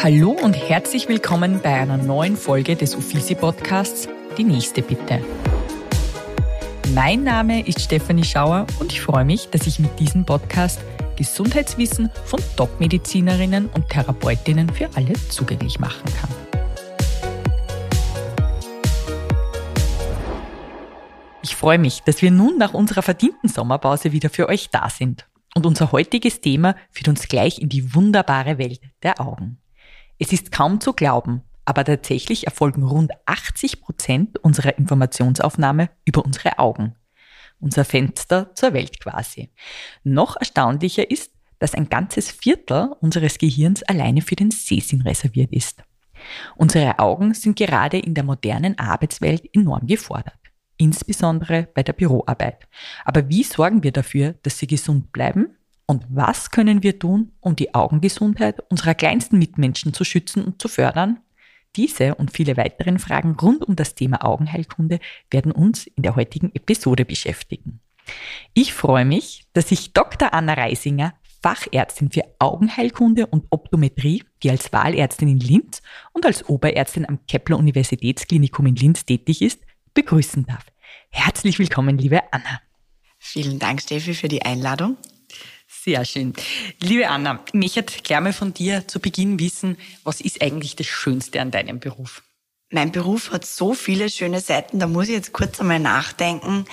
Hallo und herzlich willkommen bei einer neuen Folge des Uffizi Podcasts Die nächste bitte. Mein Name ist Stefanie Schauer und ich freue mich, dass ich mit diesem Podcast Gesundheitswissen von Top-Medizinerinnen und Therapeutinnen für alle zugänglich machen kann. Ich freue mich, dass wir nun nach unserer verdienten Sommerpause wieder für euch da sind. Und unser heutiges Thema führt uns gleich in die wunderbare Welt der Augen. Es ist kaum zu glauben, aber tatsächlich erfolgen rund 80 Prozent unserer Informationsaufnahme über unsere Augen. Unser Fenster zur Welt quasi. Noch erstaunlicher ist, dass ein ganzes Viertel unseres Gehirns alleine für den Sehsinn reserviert ist. Unsere Augen sind gerade in der modernen Arbeitswelt enorm gefordert, insbesondere bei der Büroarbeit. Aber wie sorgen wir dafür, dass sie gesund bleiben und was können wir tun, um die Augengesundheit unserer kleinsten Mitmenschen zu schützen und zu fördern? Diese und viele weiteren Fragen rund um das Thema Augenheilkunde werden uns in der heutigen Episode beschäftigen. Ich freue mich, dass sich Dr. Anna Reisinger, Fachärztin für Augenheilkunde und Optometrie, die als Wahlärztin in Linz und als Oberärztin am Kepler Universitätsklinikum in Linz tätig ist, begrüßen darf. Herzlich willkommen, liebe Anna. Vielen Dank, Steffi, für die Einladung. Sehr schön. Liebe Anna, ich möchte gleich mal von dir zu Beginn wissen, was ist eigentlich das Schönste an deinem Beruf? Mein Beruf hat so viele schöne Seiten, da muss ich jetzt kurz einmal nachdenken.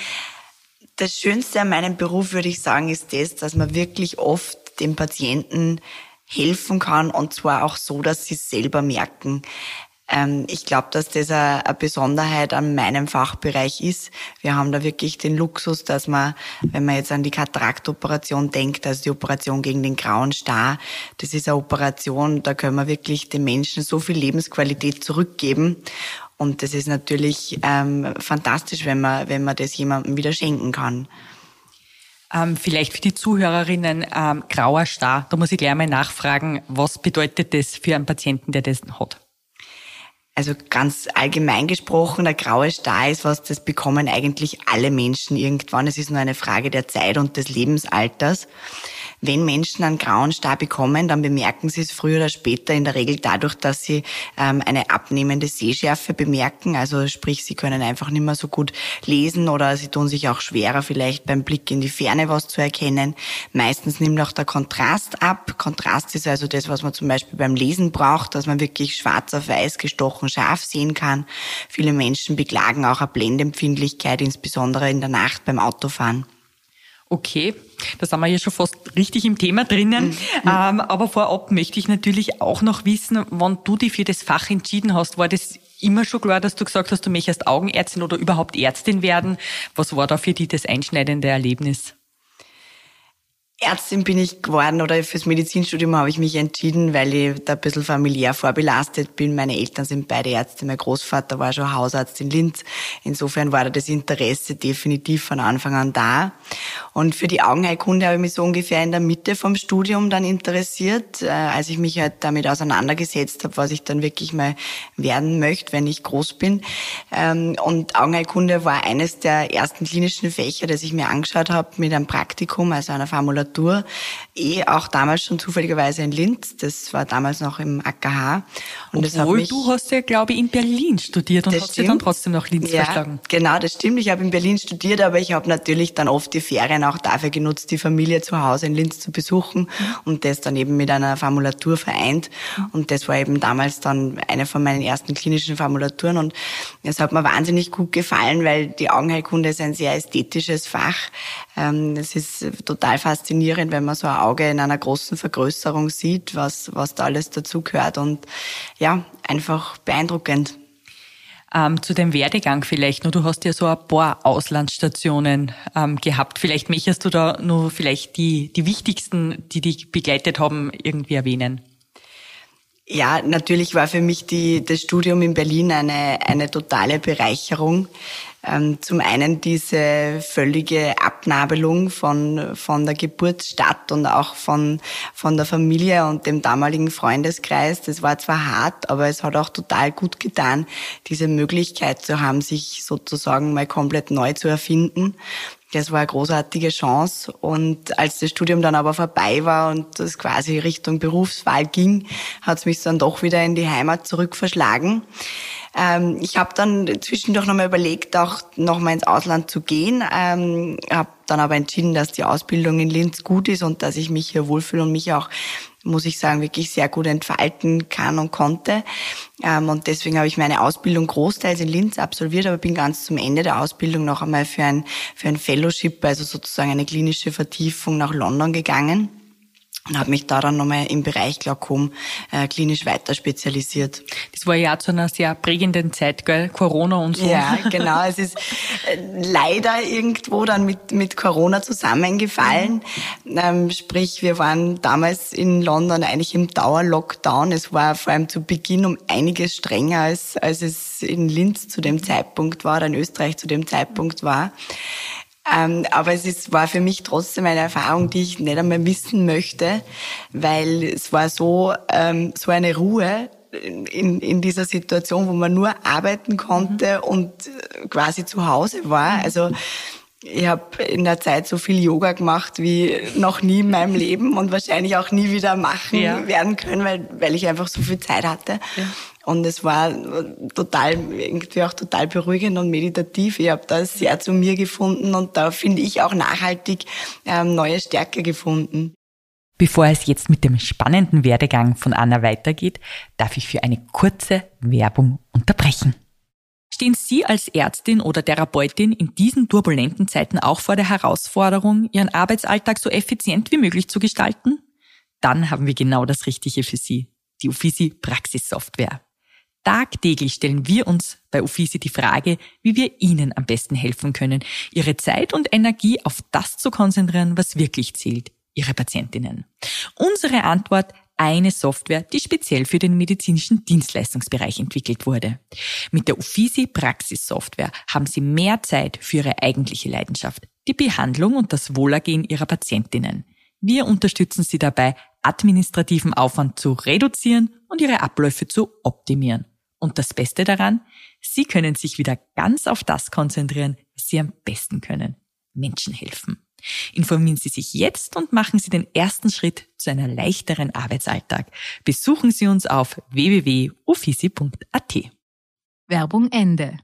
Das Schönste an meinem Beruf, würde ich sagen, ist das, dass man wirklich oft den Patienten helfen kann und zwar auch so, dass sie es selber merken. Ähm, ich glaube, dass das eine Besonderheit an meinem Fachbereich ist. Wir haben da wirklich den Luxus, dass man, wenn man jetzt an die Kataraktoperation denkt, also die Operation gegen den grauen Star, das ist eine Operation, da können wir wirklich den Menschen so viel Lebensqualität zurückgeben. Und das ist natürlich ähm, fantastisch, wenn man, wenn man das jemandem wieder schenken kann. Ähm, vielleicht für die Zuhörerinnen, ähm, grauer Star, da muss ich gleich mal nachfragen, was bedeutet das für einen Patienten, der das hat? Also ganz allgemein gesprochen, der graue Star ist was, das bekommen eigentlich alle Menschen irgendwann. Es ist nur eine Frage der Zeit und des Lebensalters. Wenn Menschen einen grauen Star bekommen, dann bemerken sie es früher oder später in der Regel dadurch, dass sie ähm, eine abnehmende Sehschärfe bemerken. Also sprich, sie können einfach nicht mehr so gut lesen oder sie tun sich auch schwerer, vielleicht beim Blick in die Ferne was zu erkennen. Meistens nimmt auch der Kontrast ab. Kontrast ist also das, was man zum Beispiel beim Lesen braucht, dass man wirklich schwarz auf weiß gestochen scharf sehen kann. Viele Menschen beklagen auch eine Blendempfindlichkeit, insbesondere in der Nacht beim Autofahren. Okay, da sind wir ja schon fast richtig im Thema drinnen. Mhm. Ähm, aber vorab möchte ich natürlich auch noch wissen, wann du dich für das Fach entschieden hast. War das immer schon klar, dass du gesagt hast, du möchtest Augenärztin oder überhaupt Ärztin werden? Was war da für dich das einschneidende Erlebnis? Ärztin bin ich geworden oder fürs Medizinstudium habe ich mich entschieden, weil ich da ein bisschen familiär vorbelastet bin. Meine Eltern sind beide Ärzte, mein Großvater war schon Hausarzt in Linz. Insofern war da das Interesse definitiv von Anfang an da. Und für die Augenheilkunde habe ich mich so ungefähr in der Mitte vom Studium dann interessiert, äh, als ich mich halt damit auseinandergesetzt habe, was ich dann wirklich mal werden möchte, wenn ich groß bin. Ähm, und Augenheilkunde war eines der ersten klinischen Fächer, das ich mir angeschaut habe mit einem Praktikum, also einer Formulation Literatur, eh auch damals schon zufälligerweise in Linz. Das war damals noch im AKH. Und Obwohl mich, du hast ja, glaube ich, in Berlin studiert und hast stimmt. dann trotzdem nach Linz ja, verschlagen. Genau, das stimmt. Ich habe in Berlin studiert, aber ich habe natürlich dann oft die Ferien auch dafür genutzt, die Familie zu Hause in Linz zu besuchen und das dann eben mit einer Formulatur vereint. Und das war eben damals dann eine von meinen ersten klinischen Formulaturen und es hat mir wahnsinnig gut gefallen, weil die Augenheilkunde ist ein sehr ästhetisches Fach. Ähm, es ist total faszinierend, wenn man so ein Auge in einer großen Vergrößerung sieht, was, was da alles dazu gehört und ja, einfach beeindruckend. Ähm, zu dem Werdegang vielleicht nur. Du hast ja so ein paar Auslandsstationen ähm, gehabt. Vielleicht möchtest du da nur vielleicht die, die wichtigsten, die dich begleitet haben, irgendwie erwähnen. Ja, natürlich war für mich die, das Studium in Berlin eine, eine totale Bereicherung. Ähm, zum einen diese völlige Abnabelung von, von der Geburtsstadt und auch von, von der Familie und dem damaligen Freundeskreis. Das war zwar hart, aber es hat auch total gut getan, diese Möglichkeit zu haben, sich sozusagen mal komplett neu zu erfinden das war eine großartige Chance. Und als das Studium dann aber vorbei war und das quasi Richtung Berufswahl ging, hat es mich dann doch wieder in die Heimat zurück verschlagen. Ähm, ich habe dann zwischendurch nochmal überlegt, auch nochmal ins Ausland zu gehen. Ähm, habe dann aber entschieden, dass die Ausbildung in Linz gut ist und dass ich mich hier wohlfühle und mich auch muss ich sagen, wirklich sehr gut entfalten kann und konnte. Ähm, und deswegen habe ich meine Ausbildung großteils in Linz absolviert, aber bin ganz zum Ende der Ausbildung noch einmal für ein, für ein Fellowship, also sozusagen eine klinische Vertiefung nach London gegangen und habe mich da dann nochmal im Bereich Glaukom äh, klinisch weiter spezialisiert. Das war ja zu einer sehr prägenden Zeit, gell? Corona und so. Ja, genau. Es ist äh, leider irgendwo dann mit, mit Corona zusammengefallen. Ähm, sprich, wir waren damals in London eigentlich im Dauer-Lockdown. Es war vor allem zu Beginn um einiges strenger, als, als es in Linz zu dem Zeitpunkt war oder in Österreich zu dem Zeitpunkt war. Ähm, aber es ist, war für mich trotzdem eine Erfahrung, die ich nicht einmal missen möchte, weil es war so, ähm, so eine Ruhe in, in dieser Situation, wo man nur arbeiten konnte mhm. und quasi zu Hause war. Also ich habe in der Zeit so viel Yoga gemacht wie noch nie in meinem Leben und wahrscheinlich auch nie wieder machen ja. werden können, weil, weil ich einfach so viel Zeit hatte. Ja. Und es war total, irgendwie auch total beruhigend und meditativ. Ich habe da sehr zu mir gefunden und da finde ich auch nachhaltig ähm, neue Stärke gefunden. Bevor es jetzt mit dem spannenden Werdegang von Anna weitergeht, darf ich für eine kurze Werbung unterbrechen. Stehen Sie als Ärztin oder Therapeutin in diesen turbulenten Zeiten auch vor der Herausforderung, Ihren Arbeitsalltag so effizient wie möglich zu gestalten? Dann haben wir genau das Richtige für Sie, die Uffizi Praxissoftware. Tagtäglich stellen wir uns bei Uffizi die Frage, wie wir Ihnen am besten helfen können, Ihre Zeit und Energie auf das zu konzentrieren, was wirklich zählt, Ihre Patientinnen. Unsere Antwort eine Software, die speziell für den medizinischen Dienstleistungsbereich entwickelt wurde. Mit der Uffizi Praxissoftware haben Sie mehr Zeit für Ihre eigentliche Leidenschaft, die Behandlung und das Wohlergehen Ihrer Patientinnen. Wir unterstützen Sie dabei, administrativen Aufwand zu reduzieren und Ihre Abläufe zu optimieren. Und das Beste daran, Sie können sich wieder ganz auf das konzentrieren, was Sie am besten können. Menschen helfen. Informieren Sie sich jetzt und machen Sie den ersten Schritt zu einer leichteren Arbeitsalltag. Besuchen Sie uns auf www.ufisi.at. Werbung Ende.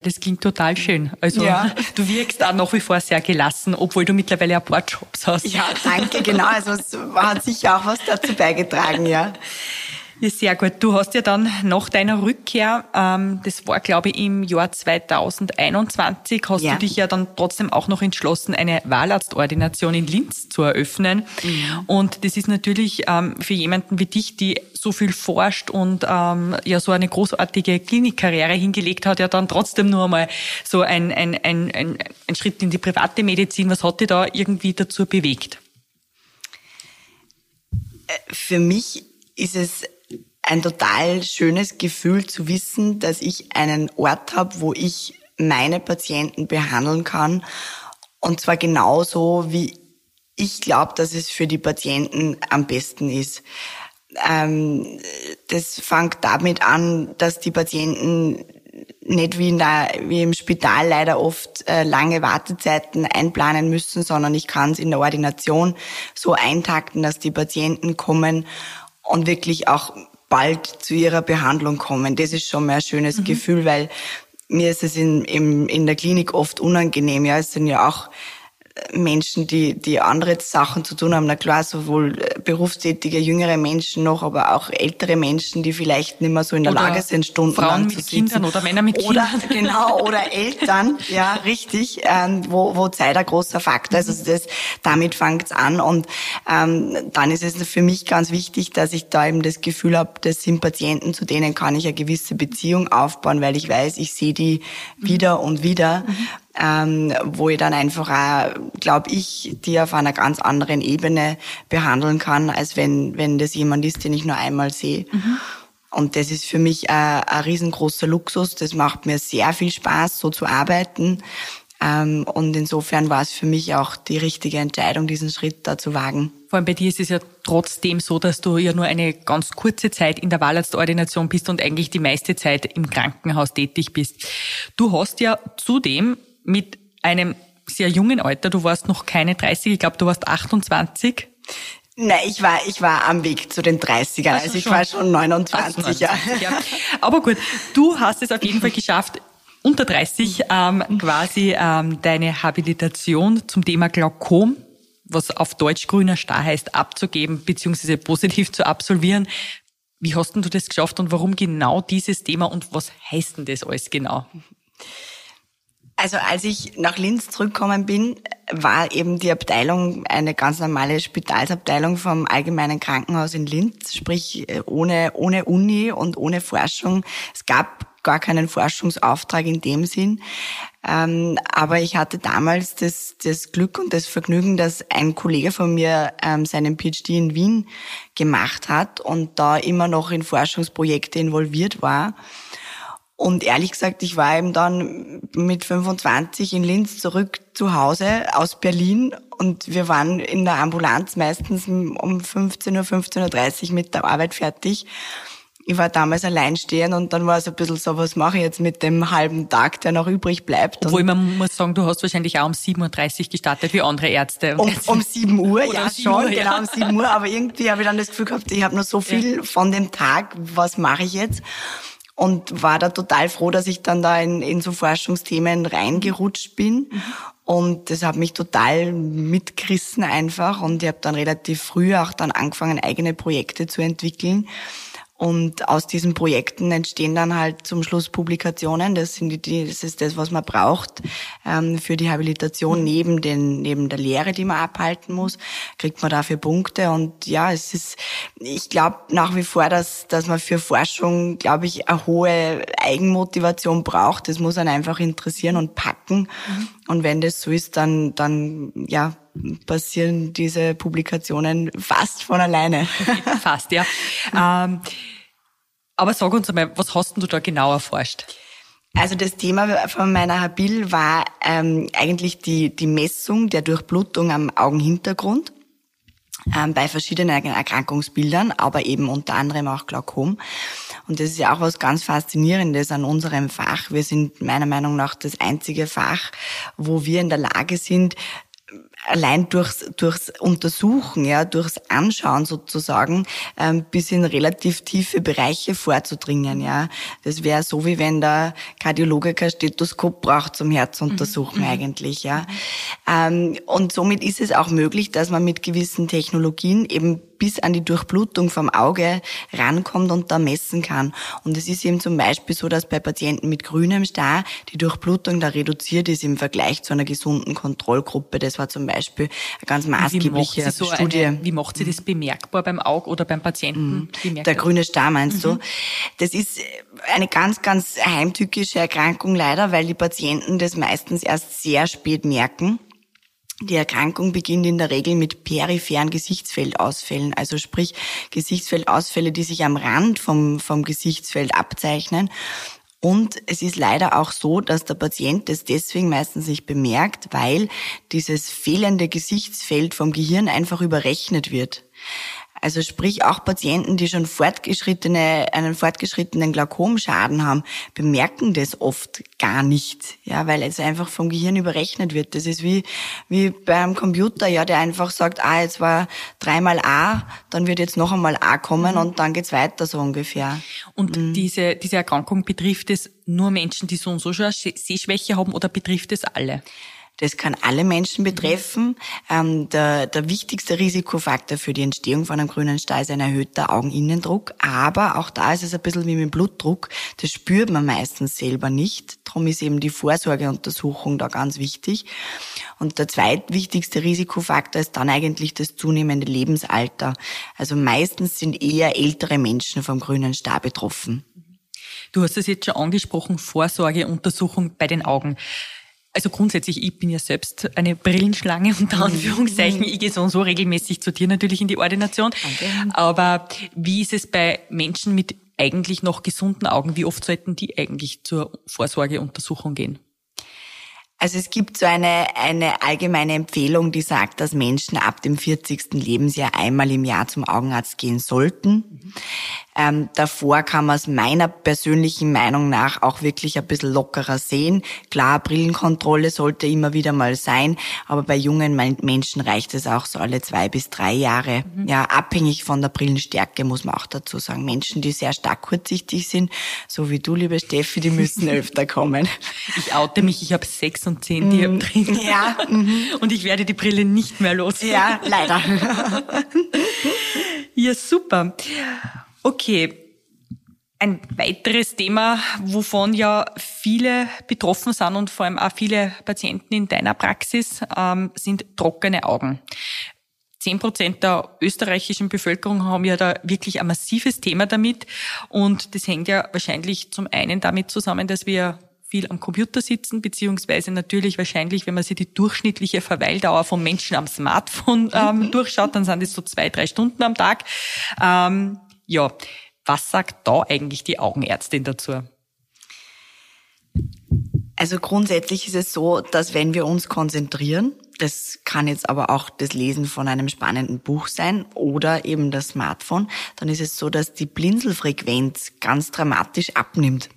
Das klingt total schön. Also ja. du wirkst auch nach wie vor sehr gelassen, obwohl du mittlerweile ein paar Jobs hast. Ja, danke, genau. Also es hat sicher auch was dazu beigetragen, ja. Ja, sehr gut. Du hast ja dann nach deiner Rückkehr, ähm, das war glaube ich im Jahr 2021, hast ja. du dich ja dann trotzdem auch noch entschlossen, eine Wahlarztordination in Linz zu eröffnen. Mhm. Und das ist natürlich ähm, für jemanden wie dich, die so viel forscht und ähm, ja so eine großartige Klinikkarriere hingelegt hat, ja dann trotzdem nur einmal so ein, ein, ein, ein, ein Schritt in die private Medizin. Was hat dich da irgendwie dazu bewegt? Äh, für mich ist es ein total schönes Gefühl zu wissen, dass ich einen Ort habe, wo ich meine Patienten behandeln kann. Und zwar genauso, wie ich glaube, dass es für die Patienten am besten ist. Ähm, das fängt damit an, dass die Patienten nicht wie, in der, wie im Spital leider oft äh, lange Wartezeiten einplanen müssen, sondern ich kann es in der Ordination so eintakten, dass die Patienten kommen und wirklich auch bald zu ihrer Behandlung kommen. Das ist schon mal ein schönes mhm. Gefühl, weil mir ist es in, in, in der Klinik oft unangenehm. Ja, es sind ja auch Menschen, die, die andere Sachen zu tun haben. Na klar, sowohl äh, berufstätige, jüngere Menschen noch, aber auch ältere Menschen, die vielleicht nicht mehr so in der oder Lage sind, stundenlang Frauen zu sitzen. Kindern oder Männer mit oder, Kindern. Genau, oder Eltern, ja, richtig, ähm, wo, wo Zeit ein großer Faktor ist. Also das, damit fängt's an. Und ähm, dann ist es für mich ganz wichtig, dass ich da eben das Gefühl habe, das sind Patienten, zu denen kann ich eine gewisse Beziehung aufbauen, weil ich weiß, ich sehe die wieder und wieder. Mhm ähm, wo ich dann einfach auch, glaube ich, die auf einer ganz anderen Ebene behandeln kann, als wenn, wenn das jemand ist, den ich nur einmal sehe. Mhm. Und das ist für mich ein, ein riesengroßer Luxus. Das macht mir sehr viel Spaß, so zu arbeiten. Ähm, und insofern war es für mich auch die richtige Entscheidung, diesen Schritt da zu wagen. Vor allem bei dir ist es ja trotzdem so, dass du ja nur eine ganz kurze Zeit in der Wahlarztordination bist und eigentlich die meiste Zeit im Krankenhaus tätig bist. Du hast ja zudem mit einem sehr jungen Alter. Du warst noch keine 30, ich glaube, du warst 28. Nein, ich war, ich war am Weg zu den 30ern. Also, also ich schon. war schon 29, 29 ja. ja. Aber gut, du hast es auf jeden Fall geschafft, unter 30 ähm, quasi ähm, deine Habilitation zum Thema Glaukom, was auf Deutsch grüner Star heißt, abzugeben bzw. positiv zu absolvieren. Wie hast denn du das geschafft und warum genau dieses Thema und was heißt denn das alles genau? Also als ich nach Linz zurückgekommen bin, war eben die Abteilung eine ganz normale Spitalsabteilung vom Allgemeinen Krankenhaus in Linz, sprich äh, ohne, ohne Uni und ohne Forschung. Es gab gar keinen Forschungsauftrag in dem Sinn. Ähm, aber ich hatte damals das, das Glück und das Vergnügen, dass ein Kollege von mir ähm, seinen PhD in Wien gemacht hat und da immer noch in Forschungsprojekte involviert war. Und ehrlich gesagt, ich war eben dann mit 25 in Linz zurück zu Hause aus Berlin und wir waren in der Ambulanz meistens um 15 Uhr, 15.30 Uhr mit der Arbeit fertig. Ich war damals alleinstehend und dann war es ein bisschen so, was mache ich jetzt mit dem halben Tag, der noch übrig bleibt. Obwohl man muss sagen, du hast wahrscheinlich auch um 7.30 Uhr gestartet wie andere Ärzte. Um, um 7 Uhr, ja 7 schon, Uhr, ja. genau um 7 Uhr. Aber irgendwie habe ich dann das Gefühl gehabt, ich habe noch so viel ja. von dem Tag, was mache ich jetzt? Und war da total froh, dass ich dann da in, in so Forschungsthemen reingerutscht bin. Und das hat mich total mitgerissen einfach. Und ich habe dann relativ früh auch dann angefangen, eigene Projekte zu entwickeln. Und aus diesen Projekten entstehen dann halt zum Schluss Publikationen. Das, sind die, das ist das, was man braucht ähm, für die Habilitation neben, den, neben der Lehre, die man abhalten muss, kriegt man dafür Punkte. Und ja, es ist, ich glaube nach wie vor, dass, dass man für Forschung, glaube ich, eine hohe Eigenmotivation braucht. Das muss einen einfach interessieren und packen. Mhm. Und wenn das so ist, dann, dann ja, passieren diese Publikationen fast von alleine. fast, ja. ähm, aber sag uns einmal, was hast du da genau erforscht? Also das Thema von meiner Habil war ähm, eigentlich die, die Messung der Durchblutung am Augenhintergrund ähm, bei verschiedenen Erkrankungsbildern, aber eben unter anderem auch Glaukom. Und das ist ja auch was ganz Faszinierendes an unserem Fach. Wir sind meiner Meinung nach das einzige Fach, wo wir in der Lage sind, allein durchs, durchs Untersuchen, ja, durchs Anschauen sozusagen, ähm, bis in relativ tiefe Bereiche vorzudringen, ja. Das wäre so, wie wenn der Kardiologe kein Stethoskop braucht zum Herzuntersuchen mhm. eigentlich, ja. Ähm, und somit ist es auch möglich, dass man mit gewissen Technologien eben bis an die Durchblutung vom Auge rankommt und da messen kann. Und es ist eben zum Beispiel so, dass bei Patienten mit grünem Star die Durchblutung da reduziert ist im Vergleich zu einer gesunden Kontrollgruppe. Das war zum Beispiel eine ganz maßgebliche wie so Studie. Eine, wie macht sie das bemerkbar beim Auge oder beim Patienten? Mhm. Der grüne Star meinst mhm. du? Das ist eine ganz, ganz heimtückische Erkrankung leider, weil die Patienten das meistens erst sehr spät merken. Die Erkrankung beginnt in der Regel mit peripheren Gesichtsfeldausfällen, also sprich Gesichtsfeldausfälle, die sich am Rand vom, vom Gesichtsfeld abzeichnen. Und es ist leider auch so, dass der Patient das deswegen meistens nicht bemerkt, weil dieses fehlende Gesichtsfeld vom Gehirn einfach überrechnet wird. Also sprich auch Patienten, die schon fortgeschrittene, einen fortgeschrittenen Glaukomschaden haben, bemerken das oft gar nicht, ja, weil es einfach vom Gehirn überrechnet wird. Das ist wie, wie beim Computer, ja, der einfach sagt, ah, jetzt war dreimal A, dann wird jetzt noch einmal A kommen mhm. und dann geht's weiter so ungefähr. Und mhm. diese, diese Erkrankung betrifft es nur Menschen, die so und so schon eine Sehschwäche haben oder betrifft es alle? Das kann alle Menschen betreffen. Ähm, der, der wichtigste Risikofaktor für die Entstehung von einem grünen Star ist ein erhöhter Augeninnendruck. Aber auch da ist es ein bisschen wie mit dem Blutdruck. Das spürt man meistens selber nicht. Darum ist eben die Vorsorgeuntersuchung da ganz wichtig. Und der zweitwichtigste Risikofaktor ist dann eigentlich das zunehmende Lebensalter. Also meistens sind eher ältere Menschen vom grünen Star betroffen. Du hast es jetzt schon angesprochen, Vorsorgeuntersuchung bei den Augen. Also grundsätzlich, ich bin ja selbst eine Brillenschlange unter Anführungszeichen. Ich gehe so und so regelmäßig zu dir natürlich in die Ordination. Danke. Aber wie ist es bei Menschen mit eigentlich noch gesunden Augen? Wie oft sollten die eigentlich zur Vorsorgeuntersuchung gehen? Also es gibt so eine, eine allgemeine Empfehlung, die sagt, dass Menschen ab dem 40. Lebensjahr einmal im Jahr zum Augenarzt gehen sollten. Mhm. Ähm, davor kann man es meiner persönlichen Meinung nach auch wirklich ein bisschen lockerer sehen. Klar, Brillenkontrolle sollte immer wieder mal sein, aber bei jungen Menschen reicht es auch so alle zwei bis drei Jahre. Mhm. Ja, abhängig von der Brillenstärke muss man auch dazu sagen. Menschen, die sehr stark kurzsichtig sind, so wie du, liebe Steffi, die müssen öfter kommen. Ich oute mich, ich habe sechs und zehn Dioptrien. Mhm. Ja. Mhm. Und ich werde die Brille nicht mehr los. Ja, leider. ja, super. Okay. Ein weiteres Thema, wovon ja viele betroffen sind und vor allem auch viele Patienten in deiner Praxis, ähm, sind trockene Augen. Zehn Prozent der österreichischen Bevölkerung haben ja da wirklich ein massives Thema damit. Und das hängt ja wahrscheinlich zum einen damit zusammen, dass wir viel am Computer sitzen, beziehungsweise natürlich wahrscheinlich, wenn man sich die durchschnittliche Verweildauer von Menschen am Smartphone ähm, durchschaut, dann sind es so zwei, drei Stunden am Tag. Ähm, ja, was sagt da eigentlich die Augenärztin dazu? Also grundsätzlich ist es so, dass wenn wir uns konzentrieren, das kann jetzt aber auch das Lesen von einem spannenden Buch sein oder eben das Smartphone, dann ist es so, dass die Blinzelfrequenz ganz dramatisch abnimmt.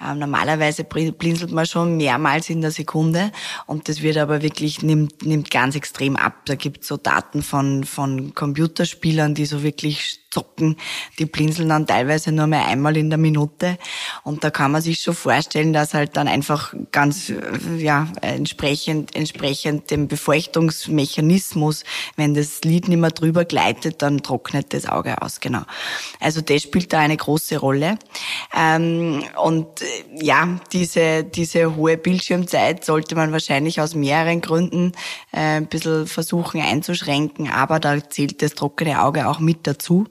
Ähm, normalerweise blinzelt man schon mehrmals in der Sekunde und das wird aber wirklich, nimmt, nimmt ganz extrem ab. Da gibt es so Daten von, von Computerspielern, die so wirklich zocken, die blinzeln dann teilweise nur mehr einmal in der Minute. Und da kann man sich schon vorstellen, dass halt dann einfach ganz, ja, entsprechend, entsprechend dem Befeuchtungsmechanismus, wenn das Lied nicht mehr drüber gleitet, dann trocknet das Auge aus, genau. Also das spielt da eine große Rolle. Ähm, und äh, ja, diese, diese hohe Bildschirmzeit sollte man wahrscheinlich aus mehreren Gründen äh, ein bisschen versuchen einzuschränken, aber da zählt das trockene Auge auch mit dazu.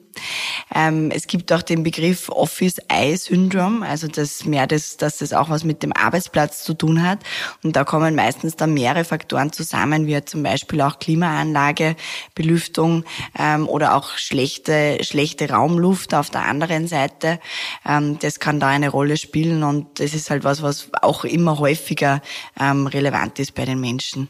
Ähm, es gibt auch den Begriff Office Eye Syndrome, also das mehr das, dass das auch was mit dem Arbeitsplatz zu tun hat. Und da kommen meistens dann mehrere Faktoren zusammen, wie zum Beispiel auch Klimaanlage, Belüftung ähm, oder auch schlechte, schlechte Raumluft auf der anderen Seite. Ähm, das kann da eine Rolle spielen und das ist halt was, was auch immer häufiger ähm, relevant ist bei den Menschen.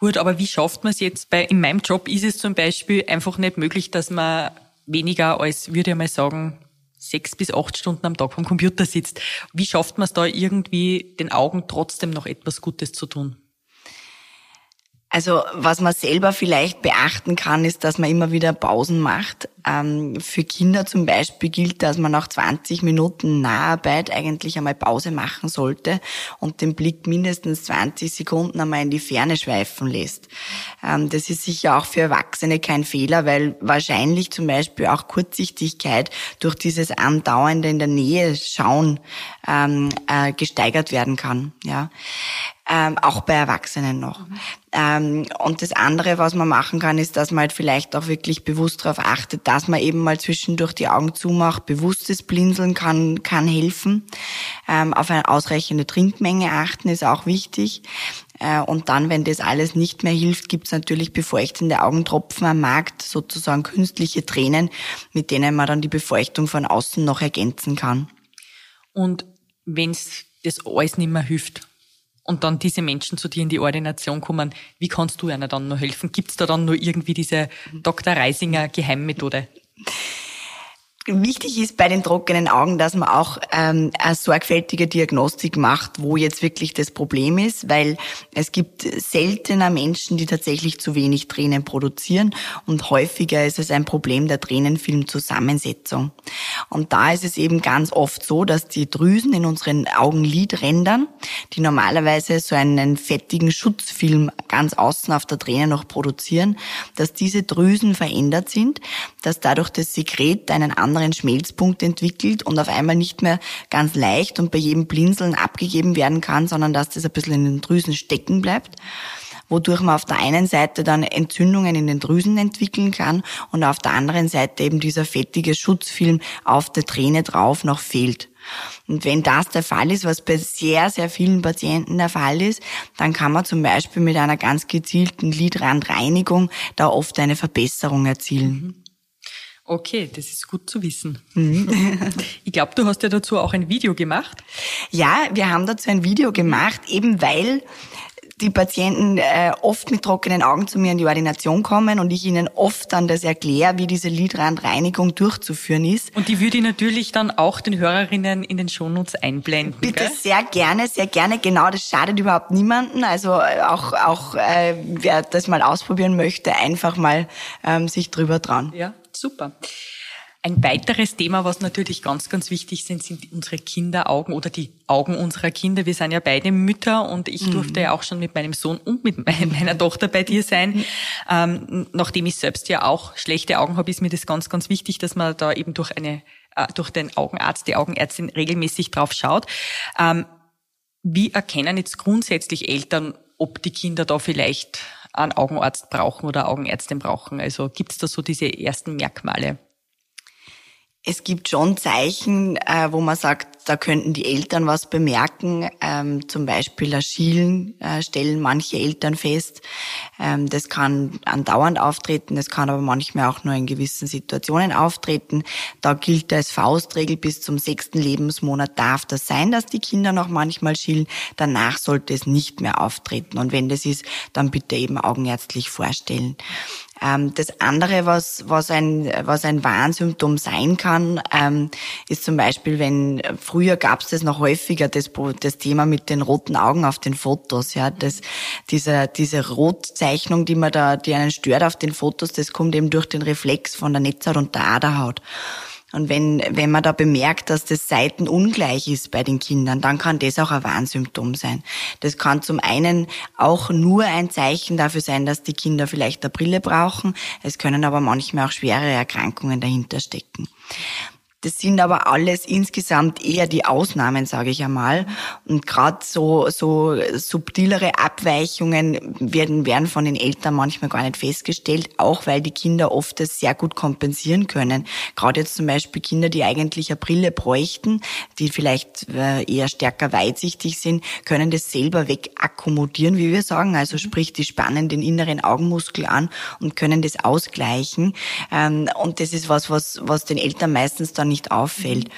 Gut, aber wie schafft man es jetzt? Bei, in meinem Job ist es zum Beispiel einfach nicht möglich, dass man weniger als, würde ich mal sagen, sechs bis acht Stunden am Tag vom Computer sitzt. Wie schafft man es da irgendwie, den Augen trotzdem noch etwas Gutes zu tun? Also was man selber vielleicht beachten kann, ist, dass man immer wieder Pausen macht. Ähm, für Kinder zum Beispiel gilt, dass man nach 20 Minuten Naharbeit eigentlich einmal Pause machen sollte und den Blick mindestens 20 Sekunden einmal in die Ferne schweifen lässt. Ähm, das ist sicher auch für Erwachsene kein Fehler, weil wahrscheinlich zum Beispiel auch Kurzsichtigkeit durch dieses andauernde in der Nähe schauen ähm, äh, gesteigert werden kann. Ja ähm, auch bei Erwachsenen noch. Mhm. Ähm, und das andere, was man machen kann, ist, dass man halt vielleicht auch wirklich bewusst darauf achtet, dass man eben mal zwischendurch die Augen zumacht. Bewusstes Blinzeln kann, kann helfen. Ähm, auf eine ausreichende Trinkmenge achten ist auch wichtig. Äh, und dann, wenn das alles nicht mehr hilft, gibt es natürlich befeuchtende Augentropfen am Markt, sozusagen künstliche Tränen, mit denen man dann die Befeuchtung von außen noch ergänzen kann. Und wenn es das alles nicht mehr hilft, und dann diese Menschen zu dir in die Ordination kommen, wie kannst du einer dann noch helfen? Gibt es da dann nur irgendwie diese Dr. Reisinger Geheimmethode? Wichtig ist bei den trockenen Augen, dass man auch ähm, eine sorgfältige Diagnostik macht, wo jetzt wirklich das Problem ist, weil es gibt seltener Menschen, die tatsächlich zu wenig Tränen produzieren und häufiger ist es ein Problem der Tränenfilmzusammensetzung. Und da ist es eben ganz oft so, dass die Drüsen in unseren Augenlidrändern, die normalerweise so einen fettigen Schutzfilm ganz außen auf der Träne noch produzieren, dass diese Drüsen verändert sind, dass dadurch das Sekret einen anderen Schmelzpunkt entwickelt und auf einmal nicht mehr ganz leicht und bei jedem Blinzeln abgegeben werden kann, sondern dass das ein bisschen in den Drüsen stecken bleibt wodurch man auf der einen Seite dann Entzündungen in den Drüsen entwickeln kann und auf der anderen Seite eben dieser fettige Schutzfilm auf der Träne drauf noch fehlt. Und wenn das der Fall ist, was bei sehr, sehr vielen Patienten der Fall ist, dann kann man zum Beispiel mit einer ganz gezielten Lidrandreinigung da oft eine Verbesserung erzielen. Okay, das ist gut zu wissen. Mhm. ich glaube, du hast ja dazu auch ein Video gemacht. Ja, wir haben dazu ein Video gemacht, eben weil die Patienten äh, oft mit trockenen Augen zu mir in die Ordination kommen und ich ihnen oft dann das erkläre, wie diese Lidrandreinigung durchzuführen ist. Und die würde ich natürlich dann auch den Hörerinnen in den Shownotes einblenden. Bitte gell? sehr gerne, sehr gerne. Genau, das schadet überhaupt niemanden. Also äh, auch, auch äh, wer das mal ausprobieren möchte, einfach mal ähm, sich drüber trauen. Ja, super. Ein weiteres Thema, was natürlich ganz, ganz wichtig sind, sind unsere Kinderaugen oder die Augen unserer Kinder. Wir sind ja beide Mütter und ich mhm. durfte ja auch schon mit meinem Sohn und mit meiner Tochter bei dir sein. Mhm. Ähm, nachdem ich selbst ja auch schlechte Augen habe, ist mir das ganz, ganz wichtig, dass man da eben durch eine äh, durch den Augenarzt, die Augenärztin regelmäßig drauf schaut. Ähm, wie erkennen jetzt grundsätzlich Eltern, ob die Kinder da vielleicht einen Augenarzt brauchen oder Augenärztin brauchen? Also gibt es da so diese ersten Merkmale? Es gibt schon Zeichen, äh, wo man sagt, da könnten die Eltern was bemerken. Ähm, zum Beispiel das Schielen äh, stellen manche Eltern fest. Ähm, das kann andauernd auftreten, das kann aber manchmal auch nur in gewissen Situationen auftreten. Da gilt als Faustregel, bis zum sechsten Lebensmonat darf das sein, dass die Kinder noch manchmal schielen. Danach sollte es nicht mehr auftreten. Und wenn das ist, dann bitte eben augenärztlich vorstellen. Ähm, das andere, was, was, ein, was ein Warnsymptom sein kann, ähm, ist zum Beispiel, wenn früher gab es das noch häufiger, das, das Thema mit den roten Augen auf den Fotos. Ja, das, diese, diese Rotzeichnung, die man da, die einen stört auf den Fotos, das kommt eben durch den Reflex von der Netzhaut und der Aderhaut. Und wenn, wenn man da bemerkt, dass das seitenungleich ist bei den Kindern, dann kann das auch ein Warnsymptom sein. Das kann zum einen auch nur ein Zeichen dafür sein, dass die Kinder vielleicht eine Brille brauchen. Es können aber manchmal auch schwere Erkrankungen dahinter stecken. Das sind aber alles insgesamt eher die Ausnahmen, sage ich einmal. Und gerade so, so subtilere Abweichungen werden, werden von den Eltern manchmal gar nicht festgestellt, auch weil die Kinder oft das sehr gut kompensieren können. Gerade jetzt zum Beispiel Kinder, die eigentlich eine Brille bräuchten, die vielleicht äh, eher stärker weitsichtig sind, können das selber wegakkommodieren, wie wir sagen. Also sprich, die spannen den inneren Augenmuskel an und können das ausgleichen. Ähm, und das ist was, was, was den Eltern meistens dann nicht auffällt.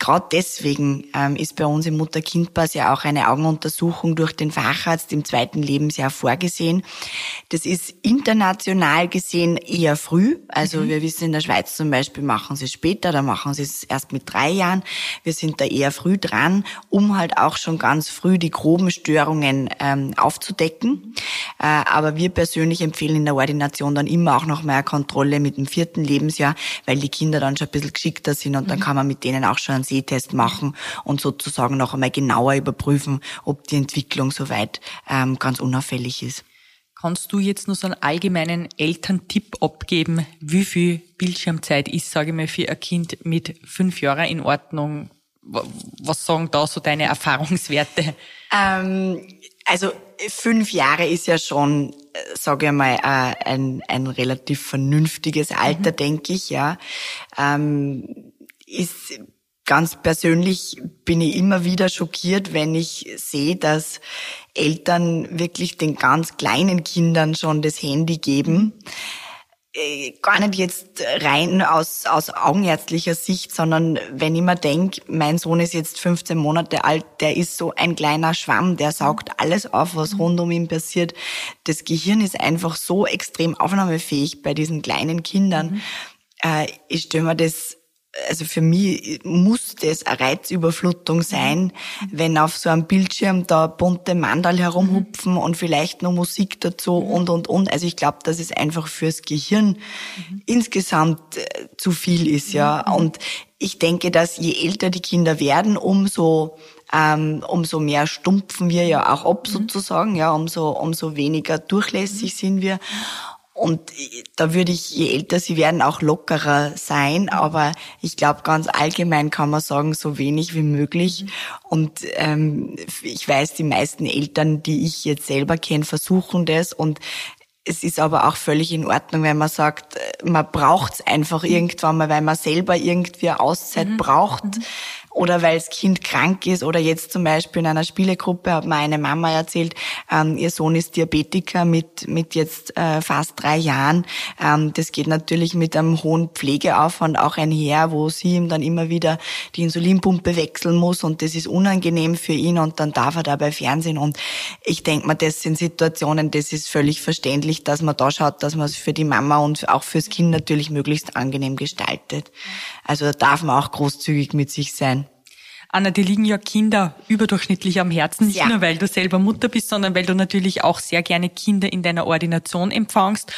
Gerade deswegen ähm, ist bei uns im Mutter-Kind-Pass ja auch eine Augenuntersuchung durch den Facharzt im zweiten Lebensjahr vorgesehen. Das ist international gesehen eher früh. Also mhm. wir wissen, in der Schweiz zum Beispiel machen sie es später, da machen sie es erst mit drei Jahren. Wir sind da eher früh dran, um halt auch schon ganz früh die groben Störungen ähm, aufzudecken. Äh, aber wir persönlich empfehlen in der Ordination dann immer auch noch mal eine Kontrolle mit dem vierten Lebensjahr, weil die Kinder dann schon ein bisschen geschickter sind und mhm. dann kann man mit denen auch schon Sehtest machen und sozusagen noch einmal genauer überprüfen, ob die Entwicklung soweit ähm, ganz unauffällig ist. Kannst du jetzt nur so einen allgemeinen Elterntipp abgeben, wie viel Bildschirmzeit ist, sage ich mal, für ein Kind mit fünf Jahren in Ordnung? Was sagen da so deine Erfahrungswerte? Ähm, also fünf Jahre ist ja schon, sage ich mal, äh, ein, ein relativ vernünftiges Alter, mhm. denke ich. Ja, ähm, ist ganz persönlich bin ich immer wieder schockiert, wenn ich sehe, dass Eltern wirklich den ganz kleinen Kindern schon das Handy geben. Äh, gar nicht jetzt rein aus, aus augenärztlicher Sicht, sondern wenn ich mir denke, mein Sohn ist jetzt 15 Monate alt, der ist so ein kleiner Schwamm, der saugt alles auf, was rund um ihn passiert. Das Gehirn ist einfach so extrem aufnahmefähig bei diesen kleinen Kindern. Mhm. Äh, ich stelle mir das also für mich muss das eine Reizüberflutung sein, wenn auf so einem Bildschirm da bunte Mandal herumhupfen und vielleicht noch Musik dazu und, und, und. Also ich glaube, dass es einfach fürs Gehirn mhm. insgesamt äh, zu viel ist, ja. Mhm. Und ich denke, dass je älter die Kinder werden, umso ähm, umso mehr stumpfen wir ja auch ab sozusagen, ja, umso, umso weniger durchlässig sind wir. Und da würde ich, je älter sie werden, auch lockerer sein. Aber ich glaube, ganz allgemein kann man sagen, so wenig wie möglich. Und ähm, ich weiß, die meisten Eltern, die ich jetzt selber kenne, versuchen das. Und es ist aber auch völlig in Ordnung, wenn man sagt, man braucht es einfach irgendwann mal, weil man selber irgendwie eine Auszeit mhm. braucht. Mhm. Oder weil das Kind krank ist oder jetzt zum Beispiel in einer Spielegruppe hat mir eine Mama erzählt, ähm, ihr Sohn ist Diabetiker mit, mit jetzt äh, fast drei Jahren. Ähm, das geht natürlich mit einem hohen Pflegeaufwand auch einher, wo sie ihm dann immer wieder die Insulinpumpe wechseln muss und das ist unangenehm für ihn und dann darf er dabei Fernsehen und ich denke mal, das sind Situationen, das ist völlig verständlich, dass man da schaut, dass man es für die Mama und auch fürs Kind natürlich möglichst angenehm gestaltet. Also da darf man auch großzügig mit sich sein. Anna, dir liegen ja Kinder überdurchschnittlich am Herzen, nicht ja. nur weil du selber Mutter bist, sondern weil du natürlich auch sehr gerne Kinder in deiner Ordination empfangst.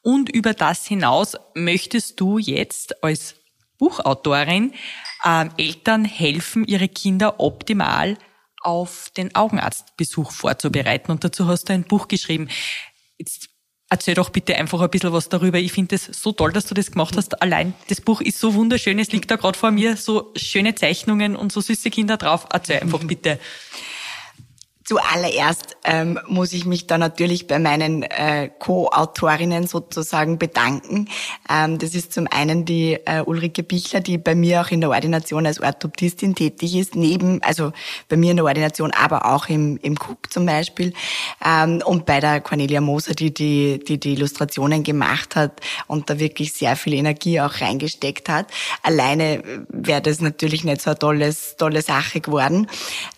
Und über das hinaus möchtest du jetzt als Buchautorin äh, Eltern helfen, ihre Kinder optimal auf den Augenarztbesuch vorzubereiten. Und dazu hast du ein Buch geschrieben. Jetzt Erzähl doch bitte einfach ein bisschen was darüber. Ich finde es so toll, dass du das gemacht hast. Allein das Buch ist so wunderschön. Es liegt da gerade vor mir, so schöne Zeichnungen und so süße Kinder drauf. Erzähl einfach bitte. Zuallererst ähm, muss ich mich da natürlich bei meinen äh, Co-Autorinnen sozusagen bedanken. Ähm, das ist zum einen die äh, Ulrike Bichler, die bei mir auch in der Ordination als Orthoptistin tätig ist, neben, also bei mir in der Ordination, aber auch im, im Cook zum Beispiel. Ähm, und bei der Cornelia Moser, die die, die die Illustrationen gemacht hat und da wirklich sehr viel Energie auch reingesteckt hat. Alleine wäre das natürlich nicht so eine tolles, tolle Sache geworden.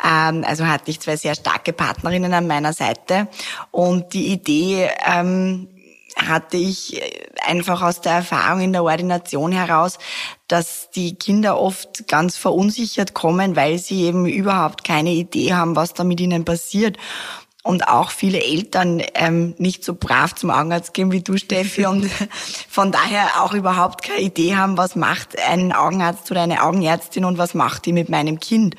Ähm, also hatte ich zwei sehr starke starke Partnerinnen an meiner Seite. Und die Idee ähm, hatte ich einfach aus der Erfahrung in der Ordination heraus, dass die Kinder oft ganz verunsichert kommen, weil sie eben überhaupt keine Idee haben, was da mit ihnen passiert und auch viele Eltern ähm, nicht so brav zum Augenarzt gehen wie du, Steffi, und von daher auch überhaupt keine Idee haben, was macht ein Augenarzt oder eine Augenärztin und was macht die mit meinem Kind.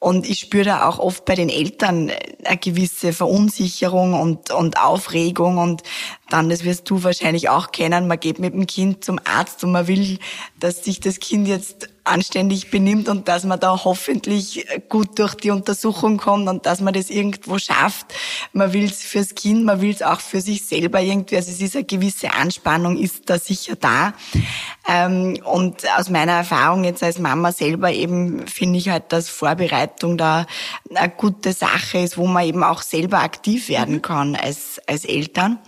Und ich spüre da auch oft bei den Eltern eine gewisse Verunsicherung und, und Aufregung. Und dann, das wirst du wahrscheinlich auch kennen, man geht mit dem Kind zum Arzt und man will, dass sich das Kind jetzt anständig benimmt und dass man da hoffentlich gut durch die Untersuchung kommt und dass man das irgendwo schafft. Man will es fürs Kind, man will es auch für sich selber irgendwie. Also es ist eine gewisse Anspannung, ist da sicher da. Ähm, und aus meiner Erfahrung jetzt als Mama selber eben finde ich halt, dass Vorbereitung da eine gute Sache ist, wo man eben auch selber aktiv werden mhm. kann als, als Eltern.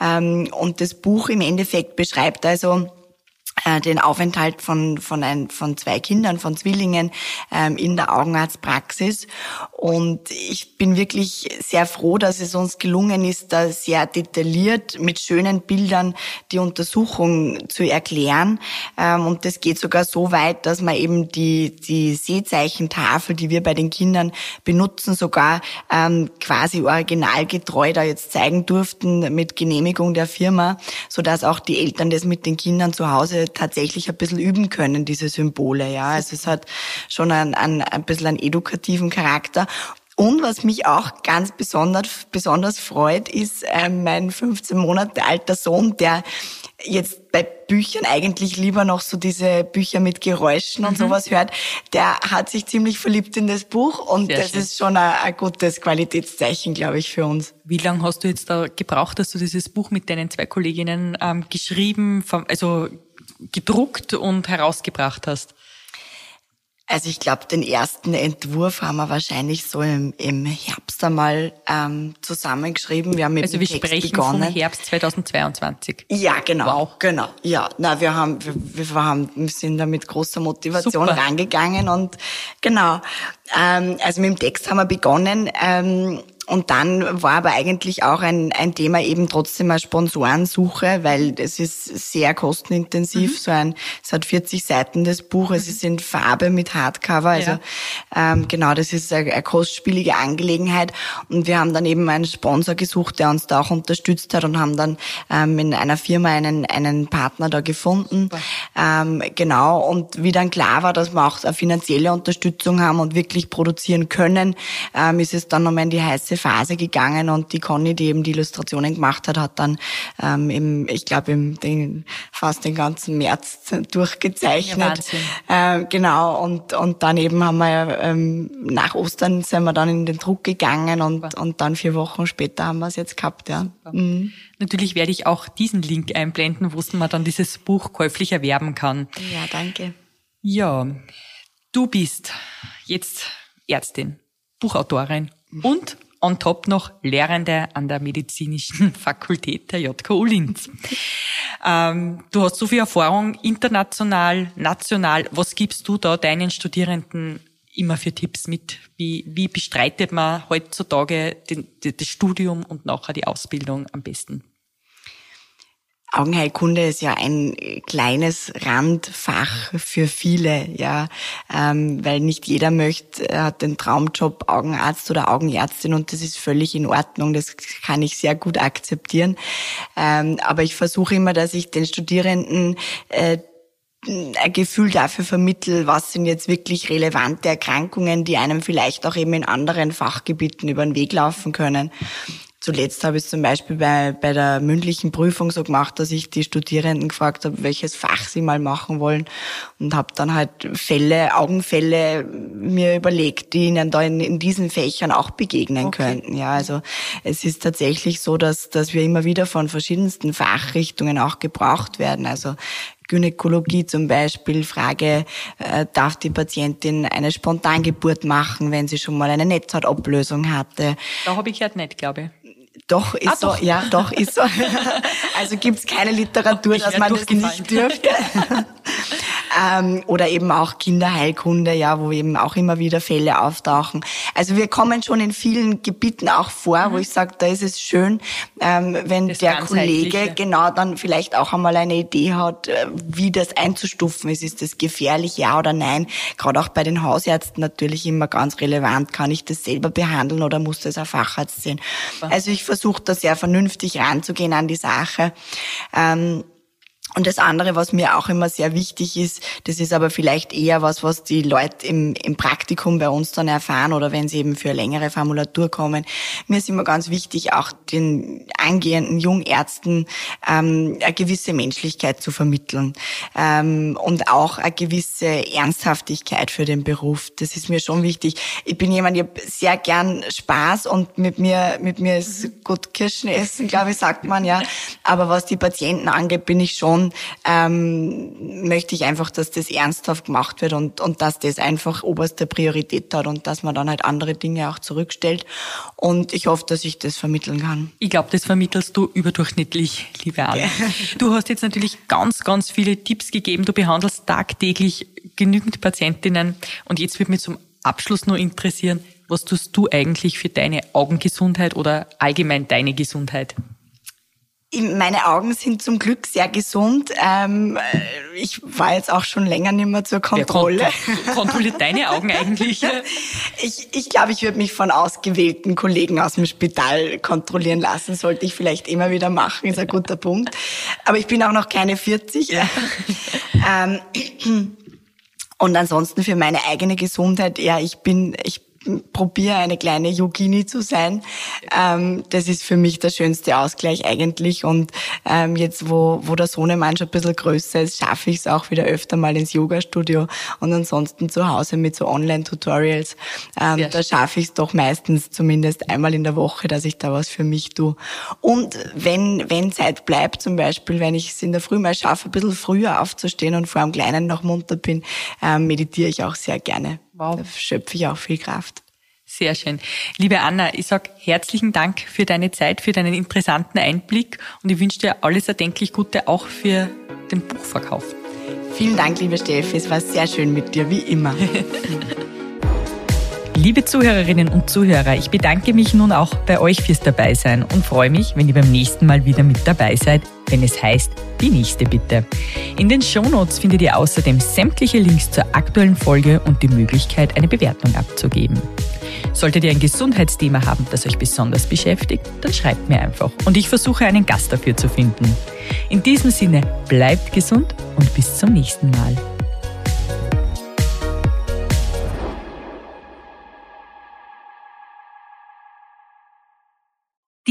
Ähm, und das Buch im Endeffekt beschreibt also, äh, den Aufenthalt von, von, ein, von zwei Kindern, von Zwillingen ähm, in der Augenarztpraxis. Und ich bin wirklich sehr froh, dass es uns gelungen ist, da sehr detailliert mit schönen Bildern die Untersuchung zu erklären. Ähm, und das geht sogar so weit, dass man eben die, die Sehzeichentafel, die wir bei den Kindern benutzen, sogar ähm, quasi originalgetreu da jetzt zeigen durften mit Genehmigung der Firma, sodass auch die Eltern das mit den Kindern zu Hause tatsächlich ein bisschen üben können, diese Symbole. Ja, also es hat schon ein, ein, ein bisschen einen edukativen Charakter. Und was mich auch ganz besonders, besonders freut, ist äh, mein 15 Monate alter Sohn, der jetzt bei Büchern eigentlich lieber noch so diese Bücher mit Geräuschen und mhm. sowas hört, der hat sich ziemlich verliebt in das Buch und Sehr das schön. ist schon ein, ein, gutes Qualitätszeichen, glaube ich, für uns. Wie lange hast du jetzt da gebraucht, dass du dieses Buch mit deinen zwei Kolleginnen ähm, geschrieben, also gedruckt und herausgebracht hast? Also ich glaube, den ersten Entwurf haben wir wahrscheinlich so im, im Herbst einmal ähm, zusammengeschrieben. Wir haben mit also wir Text sprechen begonnen. vom Herbst 2022. Ja, genau. Wow. Genau. Ja, na, wir haben, wir, wir haben, wir sind da mit großer Motivation Super. rangegangen und genau. Ähm, also mit dem Text haben wir begonnen. Ähm, und dann war aber eigentlich auch ein, ein Thema eben trotzdem eine Sponsorensuche, weil es ist sehr kostenintensiv. Mhm. So ein, es hat 40 Seiten das Buch, es ist in Farbe mit Hardcover. Also ja. ähm, genau, das ist eine, eine kostspielige Angelegenheit. Und wir haben dann eben einen Sponsor gesucht, der uns da auch unterstützt hat und haben dann ähm, in einer Firma einen, einen Partner da gefunden. Ähm, genau. Und wie dann klar war, dass wir auch eine finanzielle Unterstützung haben und wirklich produzieren können, ähm, ist es dann nochmal in die heiße Phase gegangen und die Conny, die eben die Illustrationen gemacht hat, hat dann ähm, im, ich glaube, im den, fast den ganzen März durchgezeichnet. Ja, äh, genau, und, und dann eben haben wir ähm, nach Ostern sind wir dann in den Druck gegangen und, und dann vier Wochen später haben wir es jetzt gehabt, ja. Mhm. Natürlich werde ich auch diesen Link einblenden, wo man dann dieses Buch käuflich erwerben kann. Ja, danke. Ja. Du bist jetzt Ärztin, Buchautorin und on top noch Lehrende an der medizinischen Fakultät der JKU Linz. Ähm, du hast so viel Erfahrung international, national. Was gibst du da deinen Studierenden immer für Tipps mit? Wie, wie bestreitet man heutzutage den, das Studium und nachher die Ausbildung am besten? Augenheilkunde ist ja ein kleines Randfach für viele, ja, ähm, weil nicht jeder möchte, er hat den Traumjob Augenarzt oder Augenärztin und das ist völlig in Ordnung, das kann ich sehr gut akzeptieren. Ähm, aber ich versuche immer, dass ich den Studierenden äh, ein Gefühl dafür vermittel, was sind jetzt wirklich relevante Erkrankungen, die einem vielleicht auch eben in anderen Fachgebieten über den Weg laufen können. Zuletzt habe ich es zum Beispiel bei, bei der mündlichen Prüfung so gemacht, dass ich die Studierenden gefragt habe, welches Fach sie mal machen wollen und habe dann halt Fälle, Augenfälle mir überlegt, die ihnen da in, in diesen Fächern auch begegnen okay. könnten. Ja, also es ist tatsächlich so, dass, dass wir immer wieder von verschiedensten Fachrichtungen auch gebraucht werden. Also Gynäkologie zum Beispiel, Frage, äh, darf die Patientin eine Spontangeburt machen, wenn sie schon mal eine Netzhautablösung hatte? Da habe ich halt nicht, glaube ich. Doch, ist ah, so, doch. ja, doch, ist so. also gibt's keine Literatur, dass man das nicht dürfte. ähm, oder eben auch Kinderheilkunde, ja, wo eben auch immer wieder Fälle auftauchen. Also wir kommen schon in vielen Gebieten auch vor, mhm. wo ich sage, da ist es schön, ähm, wenn das der Kollege genau dann vielleicht auch einmal eine Idee hat, äh, wie das einzustufen ist. Ist das gefährlich, ja oder nein? Gerade auch bei den Hausärzten natürlich immer ganz relevant. Kann ich das selber behandeln oder muss das ein Facharzt sehen? Also ich versuche da sehr vernünftig ranzugehen an die Sache. Ähm, und das andere, was mir auch immer sehr wichtig ist, das ist aber vielleicht eher was, was die Leute im, im Praktikum bei uns dann erfahren oder wenn sie eben für längere Formulatur kommen. Mir ist immer ganz wichtig, auch den angehenden Jungärzten ähm, eine gewisse Menschlichkeit zu vermitteln ähm, und auch eine gewisse Ernsthaftigkeit für den Beruf. Das ist mir schon wichtig. Ich bin jemand, ich habe sehr gern Spaß und mit mir mit mir ist gut Kirschen essen, glaube ich, sagt man ja. Aber was die Patienten angeht, bin ich schon ähm, möchte ich einfach, dass das ernsthaft gemacht wird und, und dass das einfach oberste Priorität hat und dass man dann halt andere Dinge auch zurückstellt. Und ich hoffe, dass ich das vermitteln kann. Ich glaube, das vermittelst du überdurchschnittlich, liebe Anne. Ja. Du hast jetzt natürlich ganz, ganz viele Tipps gegeben. Du behandelst tagtäglich genügend Patientinnen. Und jetzt würde mich zum Abschluss nur interessieren, was tust du eigentlich für deine Augengesundheit oder allgemein deine Gesundheit? Meine Augen sind zum Glück sehr gesund. Ähm, ich war jetzt auch schon länger nicht mehr zur Kontrolle. Wer kontrolliert deine Augen eigentlich? Ich, ich glaube, ich würde mich von ausgewählten Kollegen aus dem Spital kontrollieren lassen. Sollte ich vielleicht immer wieder machen, ist ein guter Punkt. Aber ich bin auch noch keine 40. Ja. ähm, und ansonsten für meine eigene Gesundheit, ja, ich bin, ich probiere eine kleine Yogini zu sein. Ähm, das ist für mich der schönste Ausgleich eigentlich. Und ähm, jetzt, wo, wo der Sohnemann schon ein bisschen größer ist, schaffe ich es auch wieder öfter mal ins Yoga-Studio und ansonsten zu Hause mit so Online-Tutorials. Ähm, da schaffe ich es doch meistens zumindest einmal in der Woche, dass ich da was für mich tue. Und wenn, wenn Zeit bleibt, zum Beispiel, wenn ich es in der Früh mal schaffe, ein bisschen früher aufzustehen und vor dem Kleinen noch munter bin, ähm, meditiere ich auch sehr gerne. Wow. Da schöpfe ich auch viel Kraft. Sehr schön. Liebe Anna, ich sag herzlichen Dank für deine Zeit, für deinen interessanten Einblick und ich wünsche dir alles erdenklich Gute auch für den Buchverkauf. Vielen Dank, liebe Steffi. Es war sehr schön mit dir, wie immer. Liebe Zuhörerinnen und Zuhörer, ich bedanke mich nun auch bei euch fürs Dabeisein und freue mich, wenn ihr beim nächsten Mal wieder mit dabei seid, wenn es heißt, die nächste bitte. In den Shownotes findet ihr außerdem sämtliche Links zur aktuellen Folge und die Möglichkeit, eine Bewertung abzugeben. Solltet ihr ein Gesundheitsthema haben, das euch besonders beschäftigt, dann schreibt mir einfach und ich versuche einen Gast dafür zu finden. In diesem Sinne, bleibt gesund und bis zum nächsten Mal.